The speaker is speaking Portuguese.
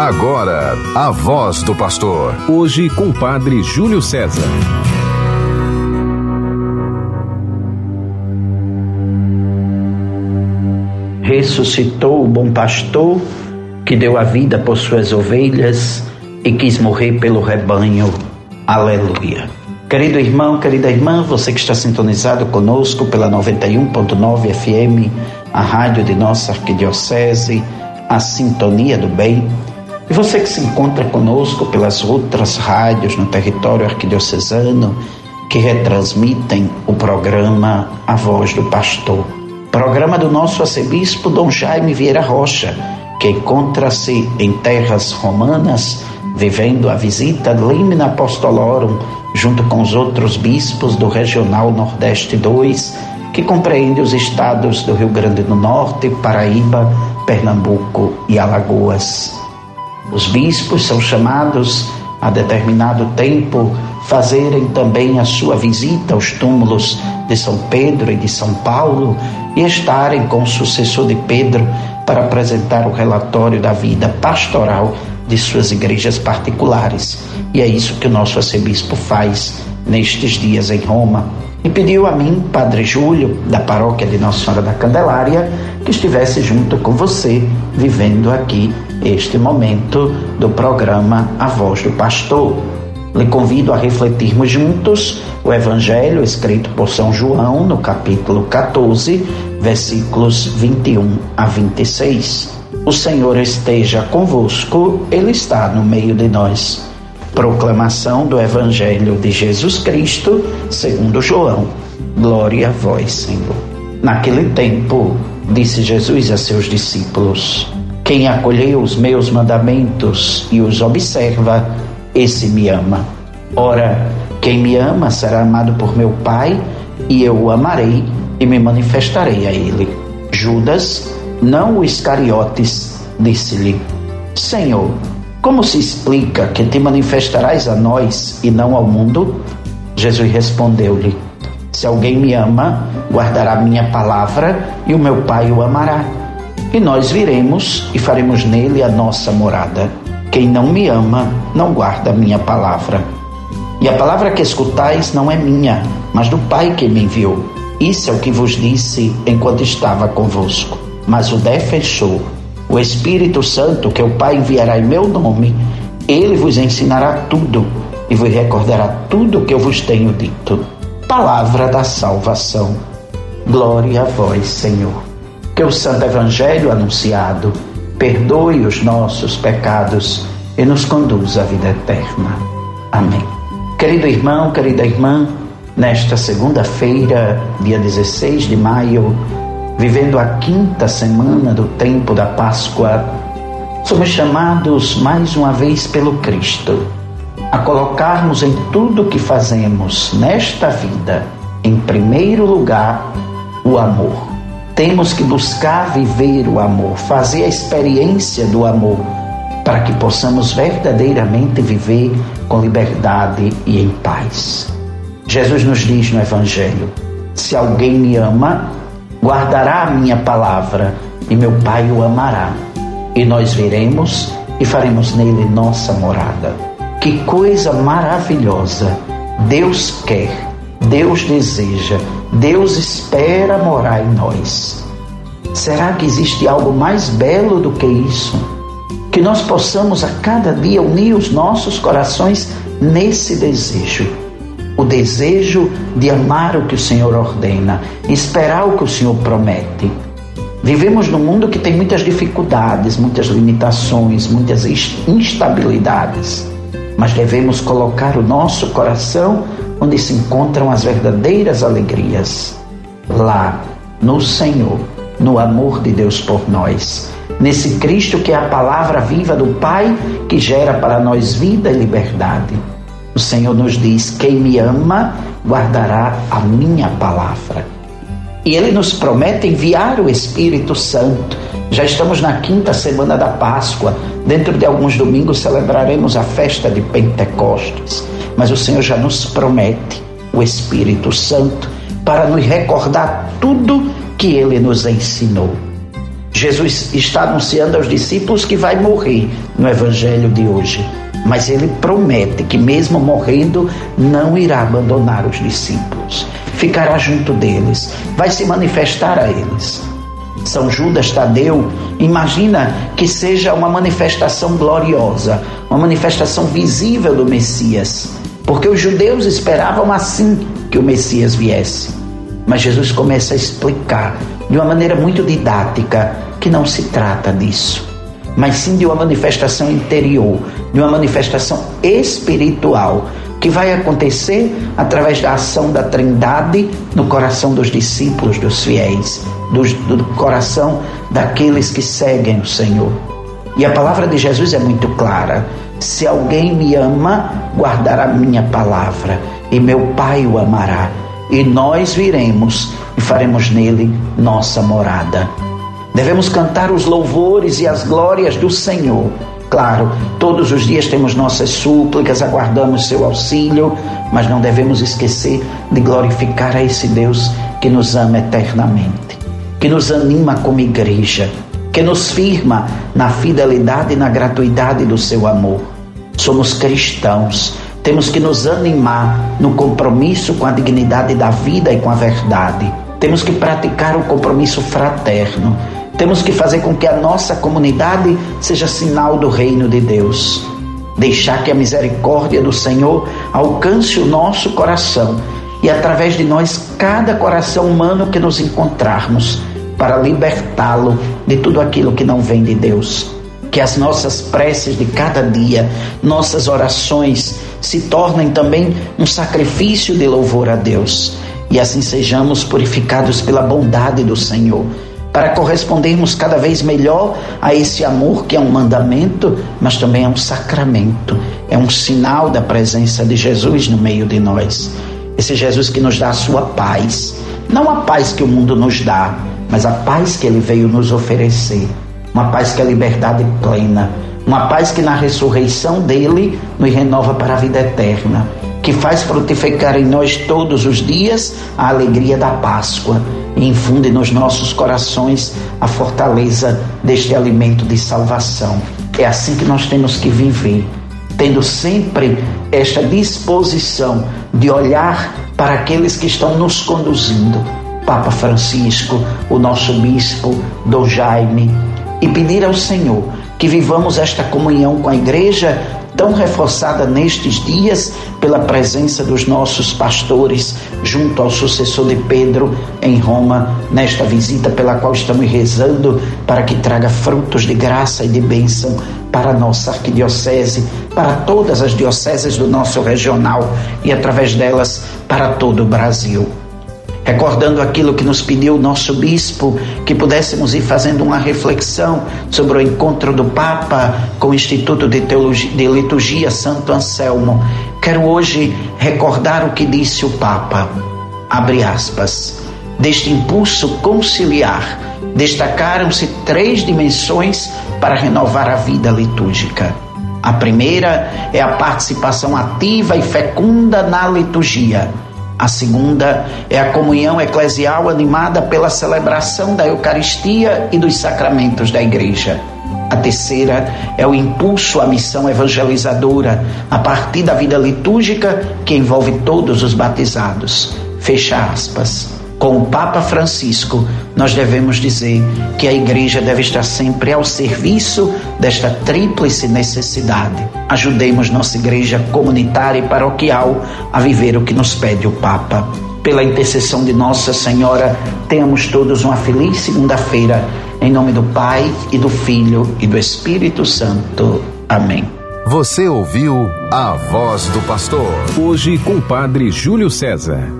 Agora, a voz do pastor. Hoje com o padre Júlio César. Ressuscitou o bom pastor que deu a vida por suas ovelhas e quis morrer pelo rebanho. Aleluia. Querido irmão, querida irmã, você que está sintonizado conosco pela 91.9 FM, a rádio de nossa arquidiocese, a Sintonia do Bem. E você que se encontra conosco pelas outras rádios no território arquidiocesano que retransmitem o programa A Voz do Pastor. Programa do nosso arcebispo Dom Jaime Vieira Rocha, que encontra-se em terras romanas, vivendo a visita Limina Apostolorum, junto com os outros bispos do Regional Nordeste 2, que compreende os estados do Rio Grande do Norte, Paraíba, Pernambuco e Alagoas. Os bispos são chamados a determinado tempo fazerem também a sua visita aos túmulos de São Pedro e de São Paulo e estarem com o sucessor de Pedro para apresentar o relatório da vida pastoral de suas igrejas particulares. E é isso que o nosso arcebispo faz nestes dias em Roma e pediu a mim, Padre Júlio, da paróquia de Nossa Senhora da Candelária, que estivesse junto com você, vivendo aqui este momento do programa A Voz do Pastor. Lhe convido a refletirmos juntos o Evangelho escrito por São João, no capítulo 14, versículos 21 a 26. O Senhor esteja convosco, Ele está no meio de nós. Proclamação do Evangelho de Jesus Cristo, segundo João. Glória a vós, Senhor. Naquele tempo, disse Jesus a seus discípulos: Quem acolheu os meus mandamentos e os observa, esse me ama. Ora, quem me ama será amado por meu Pai, e eu o amarei e me manifestarei a ele. Judas, não o Iscariotes, disse-lhe: Senhor, como se explica que te manifestarás a nós e não ao mundo? Jesus respondeu-lhe: Se alguém me ama, guardará minha palavra e o meu Pai o amará. E nós viremos e faremos nele a nossa morada. Quem não me ama, não guarda minha palavra. E a palavra que escutais não é minha, mas do Pai que me enviou. Isso é o que vos disse enquanto estava convosco. Mas o defensor, o Espírito Santo, que o Pai enviará em meu nome, ele vos ensinará tudo e vos recordará tudo o que eu vos tenho dito. Palavra da salvação. Glória a vós, Senhor. Que o Santo Evangelho anunciado perdoe os nossos pecados e nos conduza à vida eterna. Amém. Querido irmão, querida irmã, nesta segunda-feira, dia 16 de maio, vivendo a quinta semana do tempo da Páscoa, somos chamados mais uma vez pelo Cristo a colocarmos em tudo que fazemos nesta vida, em primeiro lugar, o amor. Temos que buscar viver o amor, fazer a experiência do amor, para que possamos verdadeiramente viver com liberdade e em paz. Jesus nos diz no Evangelho: se alguém me ama, guardará a minha palavra e meu Pai o amará. E nós viremos e faremos nele nossa morada. Que coisa maravilhosa! Deus quer, Deus deseja, Deus espera morar em nós. Será que existe algo mais belo do que isso? Que nós possamos a cada dia unir os nossos corações nesse desejo o desejo de amar o que o Senhor ordena, esperar o que o Senhor promete. Vivemos num mundo que tem muitas dificuldades, muitas limitações, muitas instabilidades, mas devemos colocar o nosso coração onde se encontram as verdadeiras alegrias lá, no Senhor, no amor de Deus por nós, nesse Cristo que é a palavra viva do Pai que gera para nós vida e liberdade. O Senhor nos diz: quem me ama guardará a minha palavra. E Ele nos promete enviar o Espírito Santo. Já estamos na quinta semana da Páscoa. Dentro de alguns domingos celebraremos a festa de Pentecostes. Mas o Senhor já nos promete o Espírito Santo para nos recordar tudo que Ele nos ensinou. Jesus está anunciando aos discípulos que vai morrer no evangelho de hoje. Mas ele promete que, mesmo morrendo, não irá abandonar os discípulos. Ficará junto deles, vai se manifestar a eles. São Judas Tadeu imagina que seja uma manifestação gloriosa, uma manifestação visível do Messias, porque os judeus esperavam assim que o Messias viesse. Mas Jesus começa a explicar de uma maneira muito didática que não se trata disso, mas sim de uma manifestação interior, de uma manifestação espiritual que vai acontecer através da ação da Trindade no coração dos discípulos, dos fiéis, do, do coração daqueles que seguem o Senhor. E a palavra de Jesus é muito clara: se alguém me ama, guardará minha palavra, e meu Pai o amará, e nós viremos e faremos nele nossa morada. Devemos cantar os louvores e as glórias do Senhor Claro, todos os dias temos nossas súplicas, aguardamos seu auxílio, mas não devemos esquecer de glorificar a esse Deus que nos ama eternamente, que nos anima como igreja, que nos firma na fidelidade e na gratuidade do seu amor. Somos cristãos, temos que nos animar no compromisso com a dignidade da vida e com a verdade. Temos que praticar o compromisso fraterno temos que fazer com que a nossa comunidade seja sinal do reino de Deus. Deixar que a misericórdia do Senhor alcance o nosso coração e, através de nós, cada coração humano que nos encontrarmos, para libertá-lo de tudo aquilo que não vem de Deus. Que as nossas preces de cada dia, nossas orações, se tornem também um sacrifício de louvor a Deus. E assim sejamos purificados pela bondade do Senhor para correspondermos cada vez melhor a esse amor que é um mandamento, mas também é um sacramento, é um sinal da presença de Jesus no meio de nós. Esse Jesus que nos dá a sua paz, não a paz que o mundo nos dá, mas a paz que ele veio nos oferecer, uma paz que é liberdade plena, uma paz que na ressurreição dele nos renova para a vida eterna que faz frutificar em nós todos os dias a alegria da Páscoa e infunde nos nossos corações a fortaleza deste alimento de salvação. É assim que nós temos que viver, tendo sempre esta disposição de olhar para aqueles que estão nos conduzindo. Papa Francisco, o nosso bispo, Dom Jaime, e pedir ao Senhor que vivamos esta comunhão com a igreja tão reforçada nestes dias pela presença dos nossos pastores junto ao sucessor de Pedro em Roma, nesta visita pela qual estamos rezando para que traga frutos de graça e de bênção para a nossa arquidiocese, para todas as dioceses do nosso regional e através delas para todo o Brasil recordando aquilo que nos pediu o nosso bispo, que pudéssemos ir fazendo uma reflexão sobre o encontro do Papa com o Instituto de, Teologia, de Liturgia Santo Anselmo. Quero hoje recordar o que disse o Papa. Abre aspas. Deste impulso conciliar, destacaram-se três dimensões para renovar a vida litúrgica. A primeira é a participação ativa e fecunda na liturgia a segunda é a comunhão eclesial animada pela celebração da Eucaristia e dos sacramentos da Igreja. A terceira é o impulso à missão evangelizadora a partir da vida litúrgica que envolve todos os batizados. Fecha aspas com o Papa Francisco, nós devemos dizer que a igreja deve estar sempre ao serviço desta tríplice necessidade. Ajudemos nossa igreja comunitária e paroquial a viver o que nos pede o Papa. Pela intercessão de Nossa Senhora, tenhamos todos uma feliz segunda-feira. Em nome do Pai e do Filho e do Espírito Santo. Amém. Você ouviu a voz do pastor. Hoje com o Padre Júlio César.